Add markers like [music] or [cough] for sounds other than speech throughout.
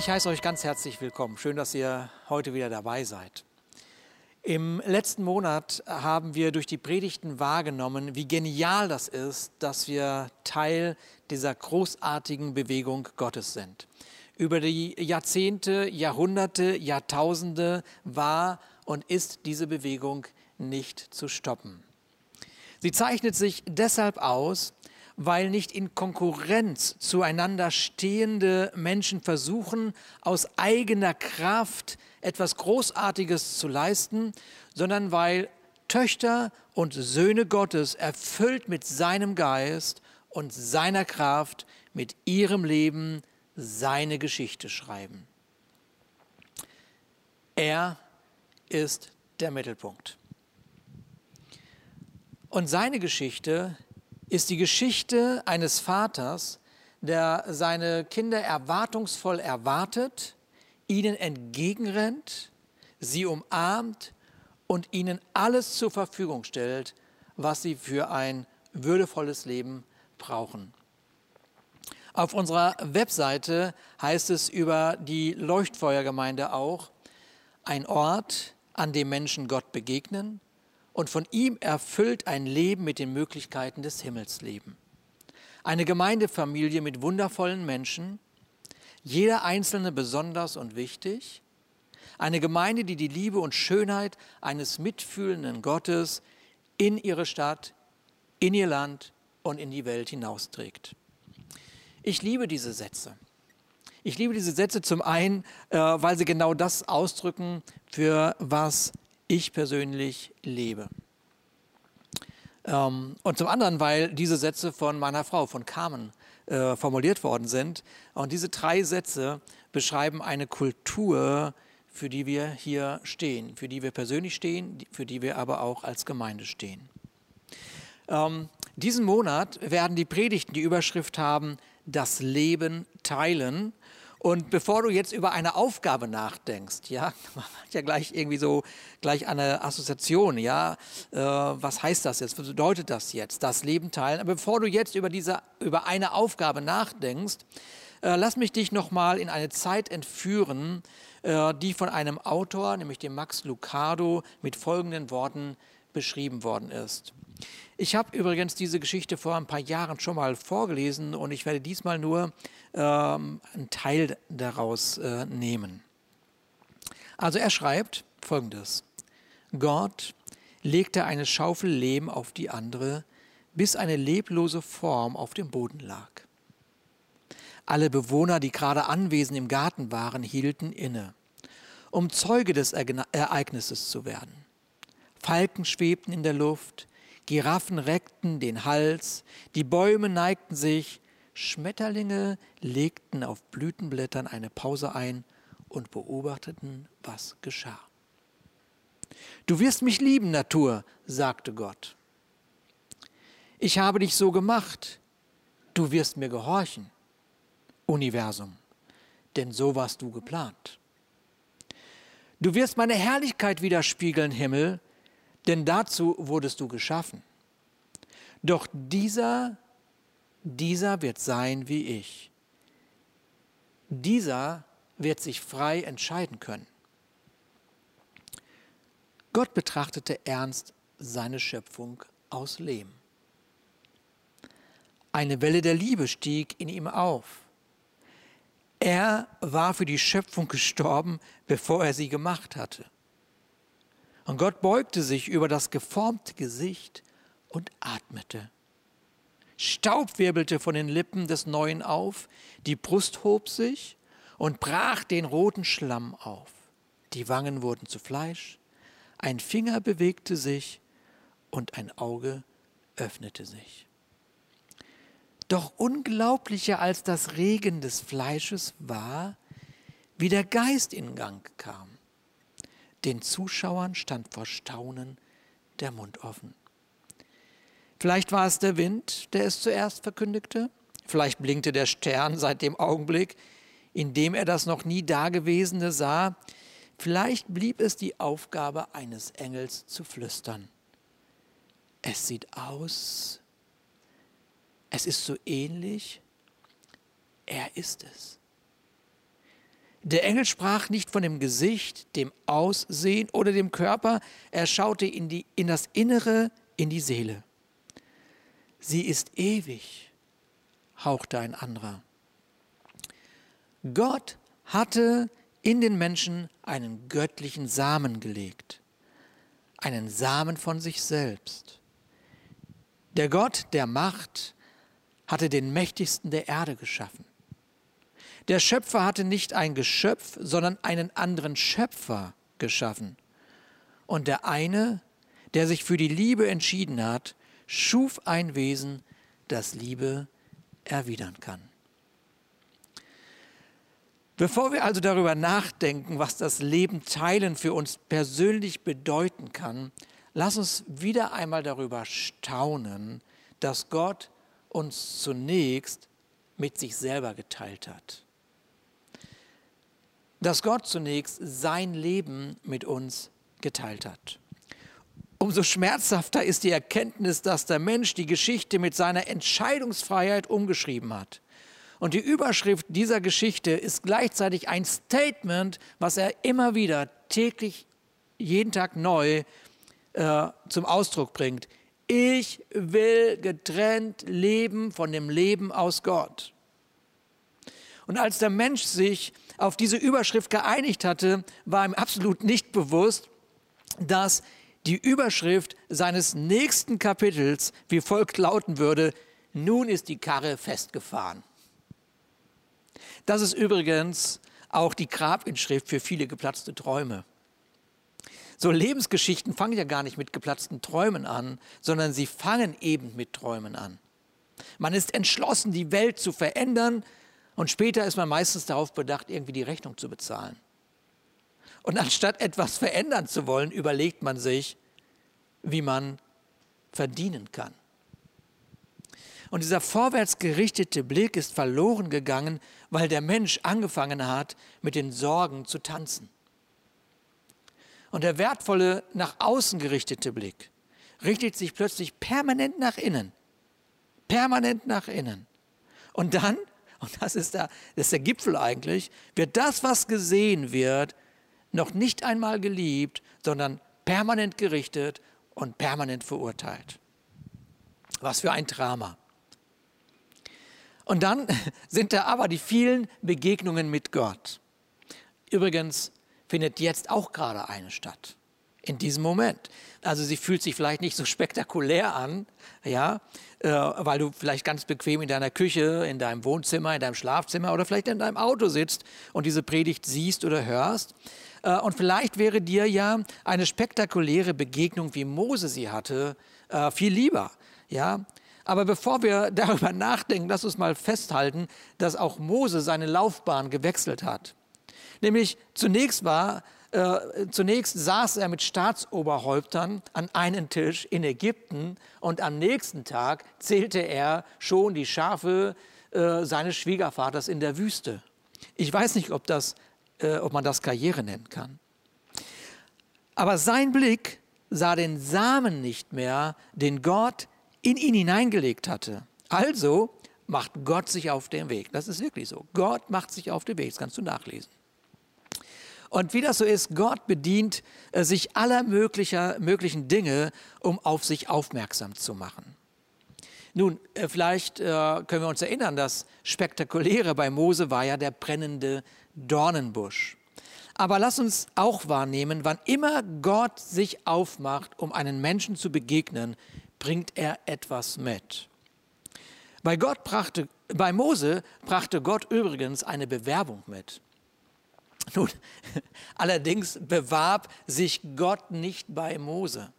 Ich heiße euch ganz herzlich willkommen. Schön, dass ihr heute wieder dabei seid. Im letzten Monat haben wir durch die Predigten wahrgenommen, wie genial das ist, dass wir Teil dieser großartigen Bewegung Gottes sind. Über die Jahrzehnte, Jahrhunderte, Jahrtausende war und ist diese Bewegung nicht zu stoppen. Sie zeichnet sich deshalb aus, weil nicht in Konkurrenz zueinander stehende Menschen versuchen, aus eigener Kraft etwas Großartiges zu leisten, sondern weil Töchter und Söhne Gottes erfüllt mit seinem Geist und seiner Kraft, mit ihrem Leben seine Geschichte schreiben. Er ist der Mittelpunkt. Und seine Geschichte ist die Geschichte eines Vaters, der seine Kinder erwartungsvoll erwartet, ihnen entgegenrennt, sie umarmt und ihnen alles zur Verfügung stellt, was sie für ein würdevolles Leben brauchen. Auf unserer Webseite heißt es über die Leuchtfeuergemeinde auch, ein Ort, an dem Menschen Gott begegnen, und von ihm erfüllt ein Leben mit den Möglichkeiten des Himmels leben. Eine Gemeindefamilie mit wundervollen Menschen, jeder Einzelne besonders und wichtig. Eine Gemeinde, die die Liebe und Schönheit eines mitfühlenden Gottes in ihre Stadt, in ihr Land und in die Welt hinausträgt. Ich liebe diese Sätze. Ich liebe diese Sätze zum einen, äh, weil sie genau das ausdrücken, für was ich persönlich lebe. Ähm, und zum anderen, weil diese Sätze von meiner Frau, von Carmen, äh, formuliert worden sind. Und diese drei Sätze beschreiben eine Kultur, für die wir hier stehen, für die wir persönlich stehen, für die wir aber auch als Gemeinde stehen. Ähm, diesen Monat werden die Predigten die Überschrift haben, das Leben teilen. Und bevor du jetzt über eine Aufgabe nachdenkst, ja, [laughs] man hat ja gleich irgendwie so gleich eine Assoziation, ja, äh, was heißt das jetzt, was bedeutet das jetzt, das Leben teilen. Aber bevor du jetzt über diese, über eine Aufgabe nachdenkst, äh, lass mich dich nochmal in eine Zeit entführen, äh, die von einem Autor, nämlich dem Max Lucado, mit folgenden Worten beschrieben worden ist. Ich habe übrigens diese Geschichte vor ein paar Jahren schon mal vorgelesen und ich werde diesmal nur ähm, einen Teil daraus äh, nehmen. Also er schreibt folgendes. Gott legte eine Schaufel Lehm auf die andere, bis eine leblose Form auf dem Boden lag. Alle Bewohner, die gerade anwesend im Garten waren, hielten inne, um Zeuge des Ereignisses zu werden. Falken schwebten in der Luft, Giraffen reckten den Hals, die Bäume neigten sich, Schmetterlinge legten auf Blütenblättern eine Pause ein und beobachteten, was geschah. Du wirst mich lieben, Natur, sagte Gott. Ich habe dich so gemacht, du wirst mir gehorchen, Universum, denn so warst du geplant. Du wirst meine Herrlichkeit widerspiegeln, Himmel, denn dazu wurdest du geschaffen. Doch dieser, dieser wird sein wie ich. Dieser wird sich frei entscheiden können. Gott betrachtete ernst seine Schöpfung aus Lehm. Eine Welle der Liebe stieg in ihm auf. Er war für die Schöpfung gestorben, bevor er sie gemacht hatte. Und Gott beugte sich über das geformte Gesicht und atmete. Staub wirbelte von den Lippen des Neuen auf, die Brust hob sich und brach den roten Schlamm auf. Die Wangen wurden zu Fleisch, ein Finger bewegte sich und ein Auge öffnete sich. Doch unglaublicher als das Regen des Fleisches war, wie der Geist in Gang kam. Den Zuschauern stand vor Staunen der Mund offen. Vielleicht war es der Wind, der es zuerst verkündigte. Vielleicht blinkte der Stern seit dem Augenblick, in dem er das noch nie Dagewesene sah. Vielleicht blieb es die Aufgabe eines Engels zu flüstern. Es sieht aus, es ist so ähnlich, er ist es. Der Engel sprach nicht von dem Gesicht, dem Aussehen oder dem Körper, er schaute in, die, in das Innere, in die Seele. Sie ist ewig, hauchte ein anderer. Gott hatte in den Menschen einen göttlichen Samen gelegt, einen Samen von sich selbst. Der Gott der Macht hatte den mächtigsten der Erde geschaffen. Der Schöpfer hatte nicht ein Geschöpf, sondern einen anderen Schöpfer geschaffen. Und der eine, der sich für die Liebe entschieden hat, schuf ein Wesen, das Liebe erwidern kann. Bevor wir also darüber nachdenken, was das Leben teilen für uns persönlich bedeuten kann, lass uns wieder einmal darüber staunen, dass Gott uns zunächst mit sich selber geteilt hat dass Gott zunächst sein Leben mit uns geteilt hat. Umso schmerzhafter ist die Erkenntnis, dass der Mensch die Geschichte mit seiner Entscheidungsfreiheit umgeschrieben hat. Und die Überschrift dieser Geschichte ist gleichzeitig ein Statement, was er immer wieder täglich, jeden Tag neu äh, zum Ausdruck bringt. Ich will getrennt leben von dem Leben aus Gott. Und als der Mensch sich auf diese Überschrift geeinigt hatte, war ihm absolut nicht bewusst, dass die Überschrift seines nächsten Kapitels wie folgt lauten würde, nun ist die Karre festgefahren. Das ist übrigens auch die Grabinschrift für viele geplatzte Träume. So Lebensgeschichten fangen ja gar nicht mit geplatzten Träumen an, sondern sie fangen eben mit Träumen an. Man ist entschlossen, die Welt zu verändern, und später ist man meistens darauf bedacht, irgendwie die Rechnung zu bezahlen. Und anstatt etwas verändern zu wollen, überlegt man sich, wie man verdienen kann. Und dieser vorwärts gerichtete Blick ist verloren gegangen, weil der Mensch angefangen hat, mit den Sorgen zu tanzen. Und der wertvolle, nach außen gerichtete Blick richtet sich plötzlich permanent nach innen. Permanent nach innen. Und dann und das ist, der, das ist der Gipfel eigentlich, wird das, was gesehen wird, noch nicht einmal geliebt, sondern permanent gerichtet und permanent verurteilt. Was für ein Drama. Und dann [laughs] sind da aber die vielen Begegnungen mit Gott. Übrigens findet jetzt auch gerade eine statt in diesem Moment. Also sie fühlt sich vielleicht nicht so spektakulär an, ja, äh, weil du vielleicht ganz bequem in deiner Küche, in deinem Wohnzimmer, in deinem Schlafzimmer oder vielleicht in deinem Auto sitzt und diese Predigt siehst oder hörst. Äh, und vielleicht wäre dir ja eine spektakuläre Begegnung, wie Mose sie hatte, äh, viel lieber, ja. Aber bevor wir [laughs] darüber nachdenken, lass uns mal festhalten, dass auch Mose seine Laufbahn gewechselt hat. Nämlich zunächst war äh, zunächst saß er mit Staatsoberhäuptern an einem Tisch in Ägypten und am nächsten Tag zählte er schon die Schafe äh, seines Schwiegervaters in der Wüste. Ich weiß nicht, ob, das, äh, ob man das Karriere nennen kann. Aber sein Blick sah den Samen nicht mehr, den Gott in ihn hineingelegt hatte. Also macht Gott sich auf den Weg. Das ist wirklich so. Gott macht sich auf den Weg. Das kannst du nachlesen. Und wie das so ist, Gott bedient äh, sich aller möglicher, möglichen Dinge, um auf sich aufmerksam zu machen. Nun, äh, vielleicht äh, können wir uns erinnern, das Spektakuläre bei Mose war ja der brennende Dornenbusch. Aber lass uns auch wahrnehmen, wann immer Gott sich aufmacht, um einen Menschen zu begegnen, bringt er etwas mit. Bei, Gott brachte, bei Mose brachte Gott übrigens eine Bewerbung mit. Nun, [laughs] allerdings bewarb sich Gott nicht bei Mose.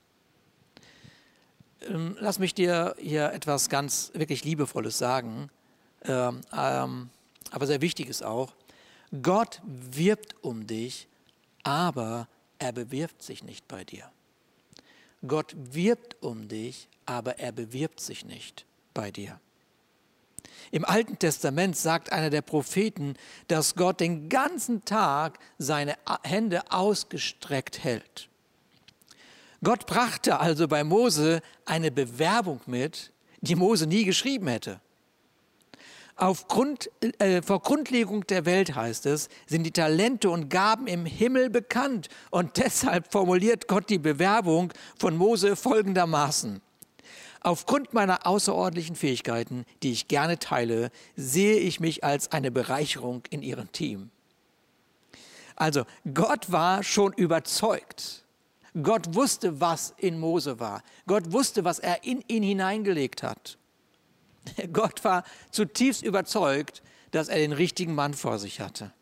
Ähm, lass mich dir hier etwas ganz wirklich Liebevolles sagen, ähm, ähm, aber sehr Wichtiges auch. Gott wirbt um dich, aber er bewirbt sich nicht bei dir. Gott wirbt um dich, aber er bewirbt sich nicht bei dir. Im Alten Testament sagt einer der Propheten, dass Gott den ganzen Tag seine Hände ausgestreckt hält. Gott brachte also bei Mose eine Bewerbung mit, die Mose nie geschrieben hätte. Aufgrund, äh, vor Grundlegung der Welt heißt es, sind die Talente und Gaben im Himmel bekannt. Und deshalb formuliert Gott die Bewerbung von Mose folgendermaßen. Aufgrund meiner außerordentlichen Fähigkeiten, die ich gerne teile, sehe ich mich als eine Bereicherung in ihrem Team. Also Gott war schon überzeugt. Gott wusste, was in Mose war. Gott wusste, was er in ihn hineingelegt hat. [laughs] Gott war zutiefst überzeugt, dass er den richtigen Mann vor sich hatte.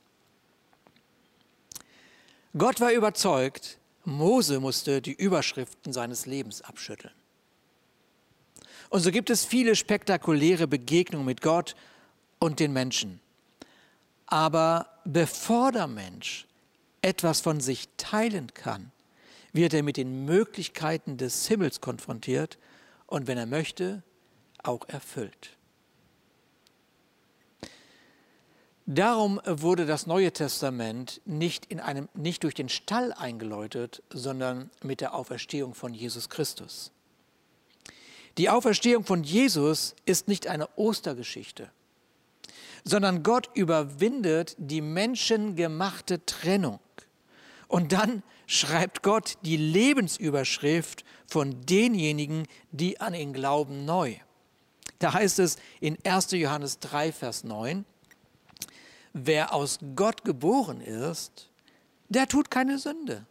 Gott war überzeugt, Mose musste die Überschriften seines Lebens abschütteln. Und so gibt es viele spektakuläre Begegnungen mit Gott und den Menschen. Aber bevor der Mensch etwas von sich teilen kann, wird er mit den Möglichkeiten des Himmels konfrontiert und wenn er möchte, auch erfüllt. Darum wurde das Neue Testament nicht, in einem, nicht durch den Stall eingeläutet, sondern mit der Auferstehung von Jesus Christus. Die Auferstehung von Jesus ist nicht eine Ostergeschichte, sondern Gott überwindet die menschengemachte Trennung. Und dann schreibt Gott die Lebensüberschrift von denjenigen, die an ihn glauben, neu. Da heißt es in 1. Johannes 3, Vers 9, wer aus Gott geboren ist, der tut keine Sünde.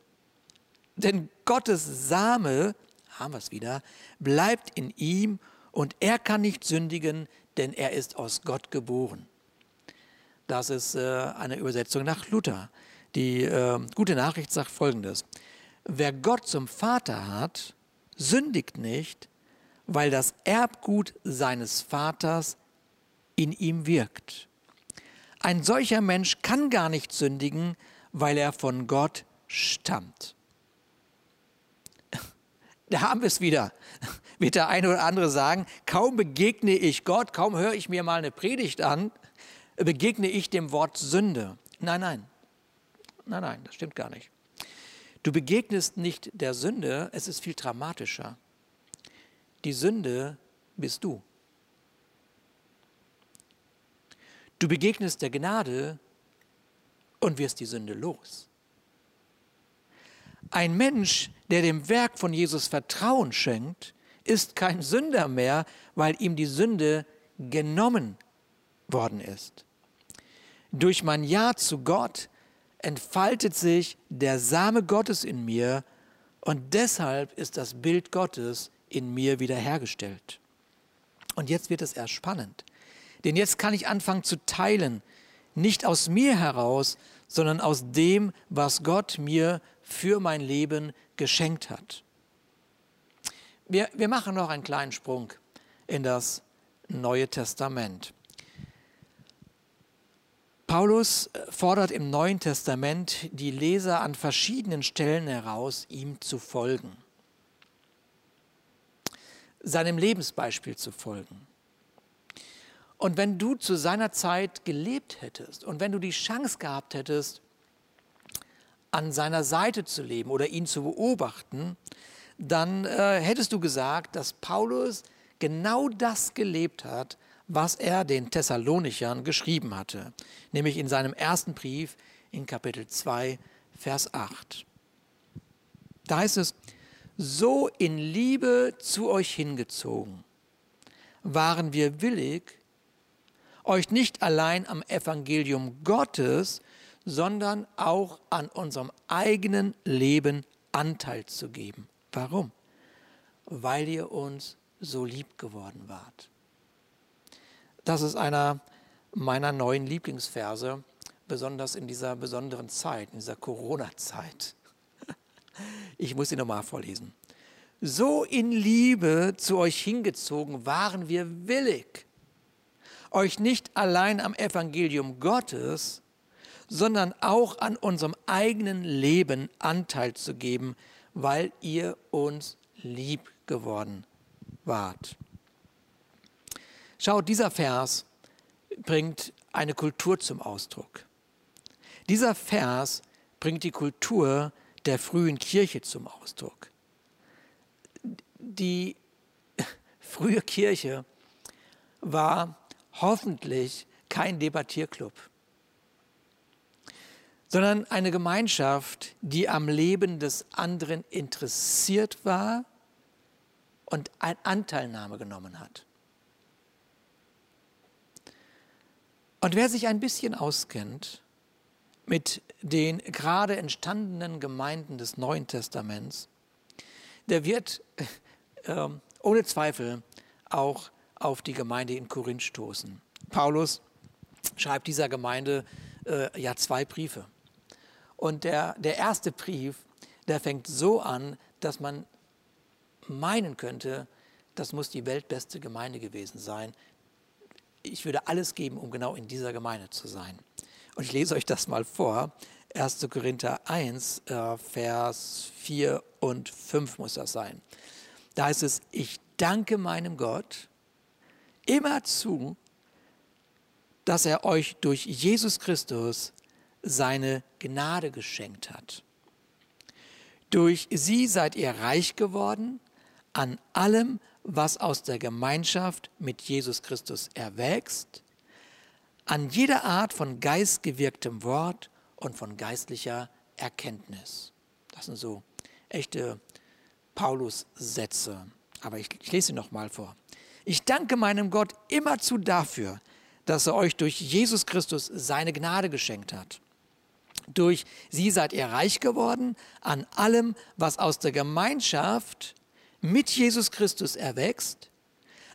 Denn Gottes Same, haben wir es wieder, bleibt in ihm und er kann nicht sündigen, denn er ist aus Gott geboren. Das ist äh, eine Übersetzung nach Luther. Die äh, gute Nachricht sagt folgendes. Wer Gott zum Vater hat, sündigt nicht, weil das Erbgut seines Vaters in ihm wirkt. Ein solcher Mensch kann gar nicht sündigen, weil er von Gott stammt. Da haben wir es wieder. [laughs] Wird der eine oder andere sagen, kaum begegne ich Gott, kaum höre ich mir mal eine Predigt an, begegne ich dem Wort Sünde. Nein, nein. Nein, nein, das stimmt gar nicht. Du begegnest nicht der Sünde, es ist viel dramatischer. Die Sünde bist du. Du begegnest der Gnade und wirst die Sünde los. Ein Mensch, der dem Werk von Jesus Vertrauen schenkt, ist kein Sünder mehr, weil ihm die Sünde genommen worden ist. Durch mein Ja zu Gott entfaltet sich der Same Gottes in mir und deshalb ist das Bild Gottes in mir wiederhergestellt. Und jetzt wird es erst spannend. Denn jetzt kann ich anfangen zu teilen, nicht aus mir heraus, sondern aus dem, was Gott mir für mein Leben geschenkt hat. Wir, wir machen noch einen kleinen Sprung in das Neue Testament. Paulus fordert im Neuen Testament die Leser an verschiedenen Stellen heraus, ihm zu folgen seinem Lebensbeispiel zu folgen. Und wenn du zu seiner Zeit gelebt hättest und wenn du die Chance gehabt hättest, an seiner Seite zu leben oder ihn zu beobachten, dann äh, hättest du gesagt, dass Paulus genau das gelebt hat, was er den Thessalonichern geschrieben hatte, nämlich in seinem ersten Brief in Kapitel 2, Vers 8. Da heißt es, so in Liebe zu euch hingezogen, waren wir willig, euch nicht allein am Evangelium Gottes, sondern auch an unserem eigenen Leben Anteil zu geben. Warum? Weil ihr uns so lieb geworden wart. Das ist einer meiner neuen Lieblingsverse, besonders in dieser besonderen Zeit, in dieser Corona-Zeit. [laughs] Ich muss sie nochmal vorlesen. So in Liebe zu euch hingezogen waren wir willig, euch nicht allein am Evangelium Gottes, sondern auch an unserem eigenen Leben Anteil zu geben, weil ihr uns lieb geworden wart. Schaut, dieser Vers bringt eine Kultur zum Ausdruck. Dieser Vers bringt die Kultur der frühen Kirche zum Ausdruck. Die [laughs] frühe Kirche war hoffentlich kein Debattierclub, sondern eine Gemeinschaft, die am Leben des anderen interessiert war und Anteilnahme genommen hat. Und wer sich ein bisschen auskennt mit den gerade entstandenen Gemeinden des Neuen Testaments, der wird äh, ohne Zweifel auch auf die Gemeinde in Korinth stoßen. Paulus schreibt dieser Gemeinde äh, ja zwei Briefe. Und der, der erste Brief, der fängt so an, dass man meinen könnte, das muss die weltbeste Gemeinde gewesen sein. Ich würde alles geben, um genau in dieser Gemeinde zu sein. Und ich lese euch das mal vor. 1. Korinther 1, äh, Vers 4 und 5 muss das sein. Da heißt es, ich danke meinem Gott immerzu, dass er euch durch Jesus Christus seine Gnade geschenkt hat. Durch sie seid ihr reich geworden an allem, was aus der Gemeinschaft mit Jesus Christus erwächst, an jeder Art von geistgewirktem Wort und von geistlicher Erkenntnis. Das sind so echte Paulus-Sätze. Aber ich, ich lese sie nochmal vor. Ich danke meinem Gott immerzu dafür, dass er euch durch Jesus Christus seine Gnade geschenkt hat. Durch sie seid ihr reich geworden an allem, was aus der Gemeinschaft mit Jesus Christus erwächst,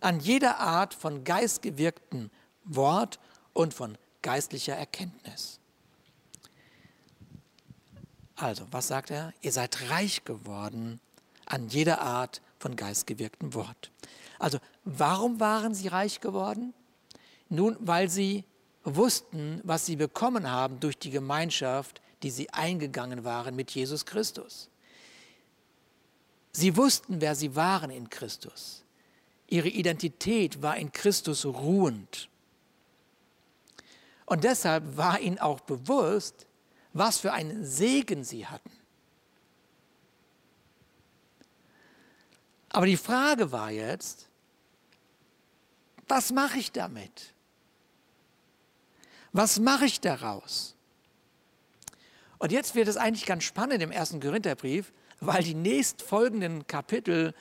an jeder Art von geistgewirktem Wort und von geistlicher Erkenntnis. Also, was sagt er? Ihr seid reich geworden an jeder Art von geistgewirktem Wort. Also, warum waren sie reich geworden? Nun, weil sie wussten, was sie bekommen haben durch die Gemeinschaft, die sie eingegangen waren mit Jesus Christus. Sie wussten, wer sie waren in Christus. Ihre Identität war in Christus ruhend. Und deshalb war ihnen auch bewusst, was für einen Segen sie hatten. Aber die Frage war jetzt, was mache ich damit? Was mache ich daraus? Und jetzt wird es eigentlich ganz spannend im ersten Korintherbrief, weil die nächstfolgenden Kapitel,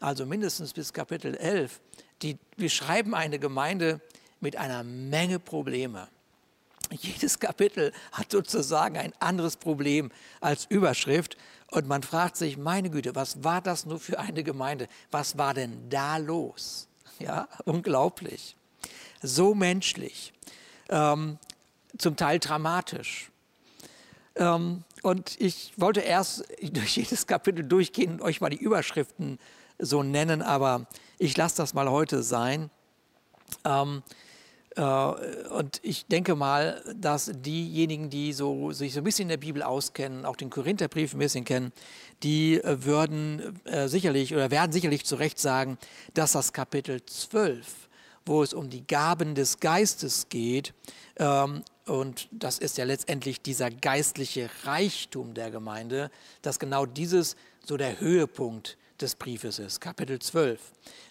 also mindestens bis Kapitel 11, die beschreiben eine Gemeinde mit einer Menge Probleme. Jedes Kapitel hat sozusagen ein anderes Problem als Überschrift und man fragt sich, meine Güte, was war das nur für eine Gemeinde? Was war denn da los? Ja, unglaublich. So menschlich, ähm, zum Teil dramatisch. Ähm, und ich wollte erst [laughs] durch jedes Kapitel durchgehen und euch mal die Überschriften so nennen, aber ich lasse das mal heute sein. Ähm, äh, und ich denke mal, dass diejenigen, die so, sich so ein bisschen in der Bibel auskennen, auch den Korintherbrief ein bisschen kennen, die äh, würden äh, sicherlich oder werden sicherlich zu Recht sagen, dass das Kapitel 12, wo es um die Gaben des Geistes geht, ähm, und das ist ja letztendlich dieser geistliche Reichtum der Gemeinde, dass genau dieses so der Höhepunkt des Briefes ist, Kapitel 12.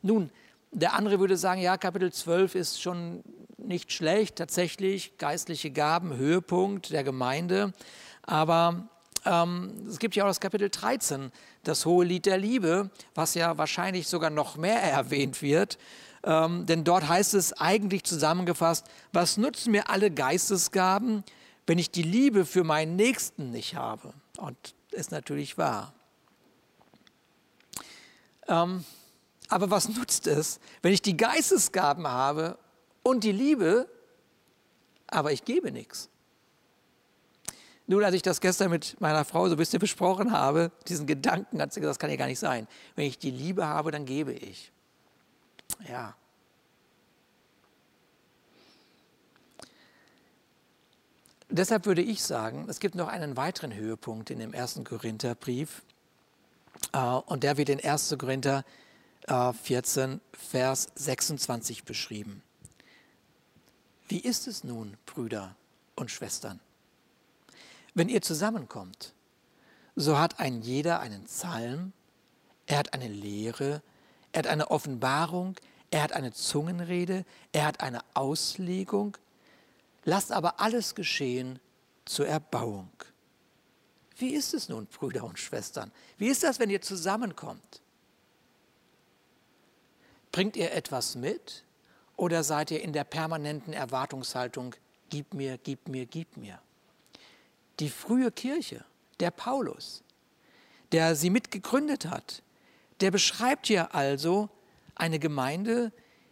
Nun, der andere würde sagen, ja, Kapitel 12 ist schon nicht schlecht, tatsächlich geistliche Gaben, Höhepunkt der Gemeinde, aber ähm, es gibt ja auch das Kapitel 13, das hohe Lied der Liebe, was ja wahrscheinlich sogar noch mehr [laughs] erwähnt wird. Ähm, denn dort heißt es eigentlich zusammengefasst, was nutzen mir alle Geistesgaben, wenn ich die Liebe für meinen Nächsten nicht habe? Und ist natürlich wahr. Ähm, aber was nutzt es, wenn ich die Geistesgaben habe und die Liebe, aber ich gebe nichts? Nun, als ich das gestern mit meiner Frau so ein bisschen besprochen habe, diesen Gedanken, hat sie gesagt, das kann ja gar nicht sein. Wenn ich die Liebe habe, dann gebe ich. Ja. Deshalb würde ich sagen, es gibt noch einen weiteren Höhepunkt in dem ersten Korintherbrief. Äh, und der wird in 1. Korinther 14, äh, Vers 26 beschrieben. Wie ist es nun, Brüder und Schwestern? Wenn ihr zusammenkommt, so hat ein jeder einen Psalm, er hat eine Lehre, er hat eine Offenbarung, er hat eine Zungenrede, er hat eine Auslegung. Lasst aber alles geschehen zur Erbauung. Wie ist es nun, Brüder und Schwestern? Wie ist das, wenn ihr zusammenkommt? Bringt ihr etwas mit oder seid ihr in der permanenten Erwartungshaltung, gib mir, gib mir, gib mir? Die frühe Kirche, der Paulus, der sie mitgegründet hat, der beschreibt hier also eine Gemeinde,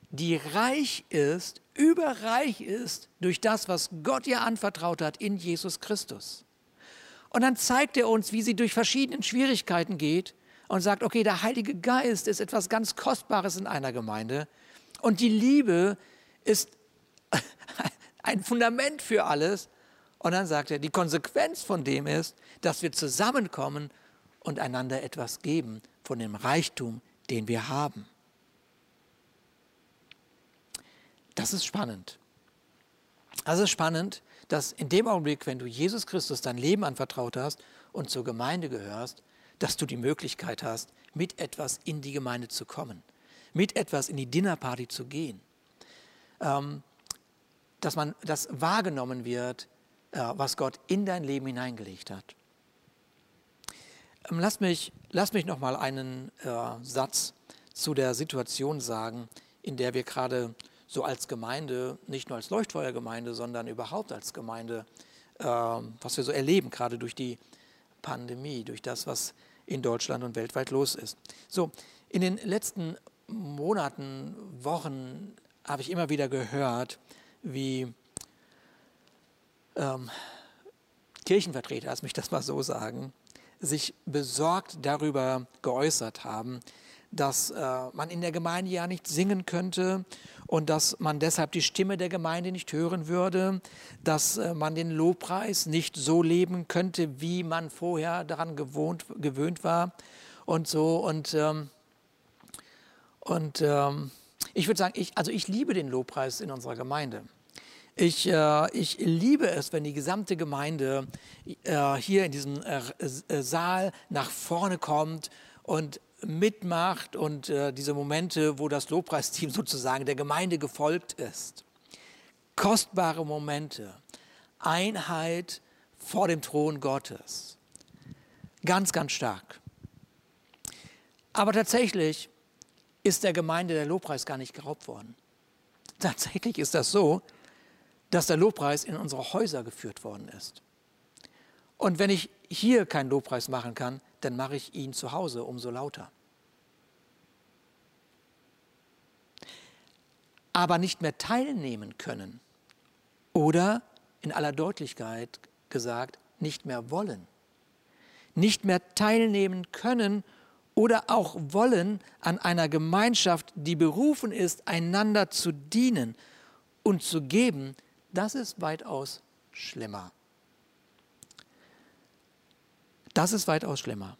die reich ist, überreich ist durch das, was Gott ihr anvertraut hat in Jesus Christus. Und dann zeigt er uns, wie sie durch verschiedene Schwierigkeiten geht und sagt, okay, der Heilige Geist ist etwas ganz Kostbares in einer Gemeinde und die Liebe ist [laughs] ein Fundament für alles. Und dann sagt er, die Konsequenz von dem ist, dass wir zusammenkommen und einander etwas geben von dem Reichtum, den wir haben. Das ist spannend. Das ist spannend, dass in dem Augenblick, wenn du Jesus Christus dein Leben anvertraut hast und zur Gemeinde gehörst, dass du die Möglichkeit hast, mit etwas in die Gemeinde zu kommen, mit etwas in die Dinnerparty zu gehen. Ähm, dass man das wahrgenommen wird, äh, was Gott in dein Leben hineingelegt hat. Ähm, lass mich, lass mich noch mal einen äh, Satz zu der Situation sagen, in der wir gerade so als Gemeinde, nicht nur als Leuchtfeuergemeinde, sondern überhaupt als Gemeinde, äh, was wir so erleben, gerade durch die Pandemie, durch das, was in Deutschland und weltweit los ist. So, in den letzten Monaten, Wochen habe ich immer wieder gehört, wie ähm, Kirchenvertreter, lass mich das mal so sagen, sich besorgt darüber geäußert haben, dass äh, man in der Gemeinde ja nicht singen könnte und dass man deshalb die Stimme der Gemeinde nicht hören würde, dass äh, man den Lobpreis nicht so leben könnte, wie man vorher daran gewohnt, gewöhnt war und so. Und, ähm, und ähm, ich würde sagen, ich, also ich liebe den Lobpreis in unserer Gemeinde. Ich, äh, ich liebe es, wenn die gesamte Gemeinde äh, hier in diesem äh, äh Saal nach vorne kommt und mitmacht und äh, diese Momente, wo das Lobpreisteam [laughs] sozusagen der Gemeinde gefolgt ist. Kostbare Momente, Einheit vor dem Thron Gottes. Ganz, ganz stark. Aber tatsächlich ist der Gemeinde der Lobpreis gar nicht geraubt worden. Tatsächlich ist das so, dass der Lobpreis in unsere Häuser geführt worden ist. Und wenn ich hier keinen Lobpreis machen kann, dann mache ich ihn zu Hause umso lauter. Aber nicht mehr teilnehmen können oder in aller Deutlichkeit gesagt, nicht mehr wollen. Nicht mehr teilnehmen können oder auch wollen an einer Gemeinschaft, die berufen ist, einander zu dienen und zu geben, das ist weitaus schlimmer. Das ist weitaus schlimmer.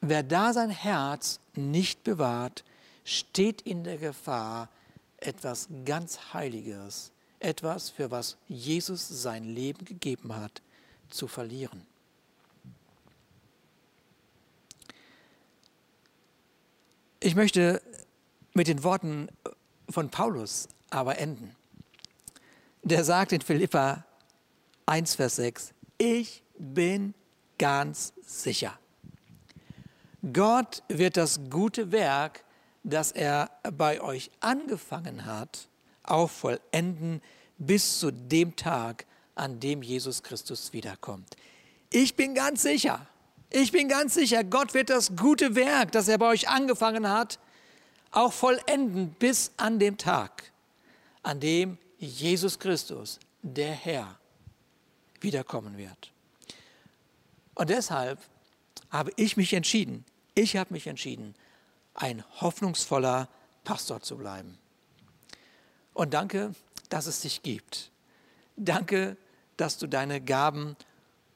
Wer da sein Herz nicht bewahrt, steht in der Gefahr, etwas ganz Heiliges, etwas, für was Jesus sein Leben gegeben hat, zu verlieren. Ich möchte mit den Worten von Paulus aber enden. Der sagt in Philippa 1, Vers 6, ich bin ganz sicher. Gott wird das gute Werk, das er bei euch angefangen hat, auch vollenden bis zu dem Tag, an dem Jesus Christus wiederkommt. Ich bin ganz sicher, ich bin ganz sicher, Gott wird das gute Werk, das er bei euch angefangen hat, auch vollenden bis an dem Tag, an dem Jesus Christus, der Herr, wiederkommen wird. Und deshalb habe ich mich entschieden, ich habe mich entschieden, ein hoffnungsvoller Pastor zu bleiben. Und danke, dass es dich gibt. Danke, dass du deine Gaben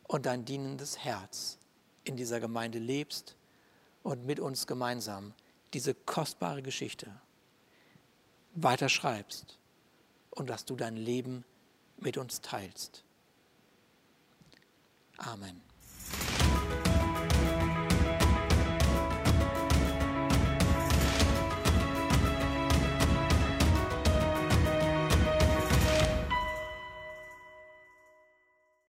und dein dienendes Herz in dieser Gemeinde lebst und mit uns gemeinsam diese kostbare Geschichte weiterschreibst und dass du dein Leben mit uns teilst. Amen.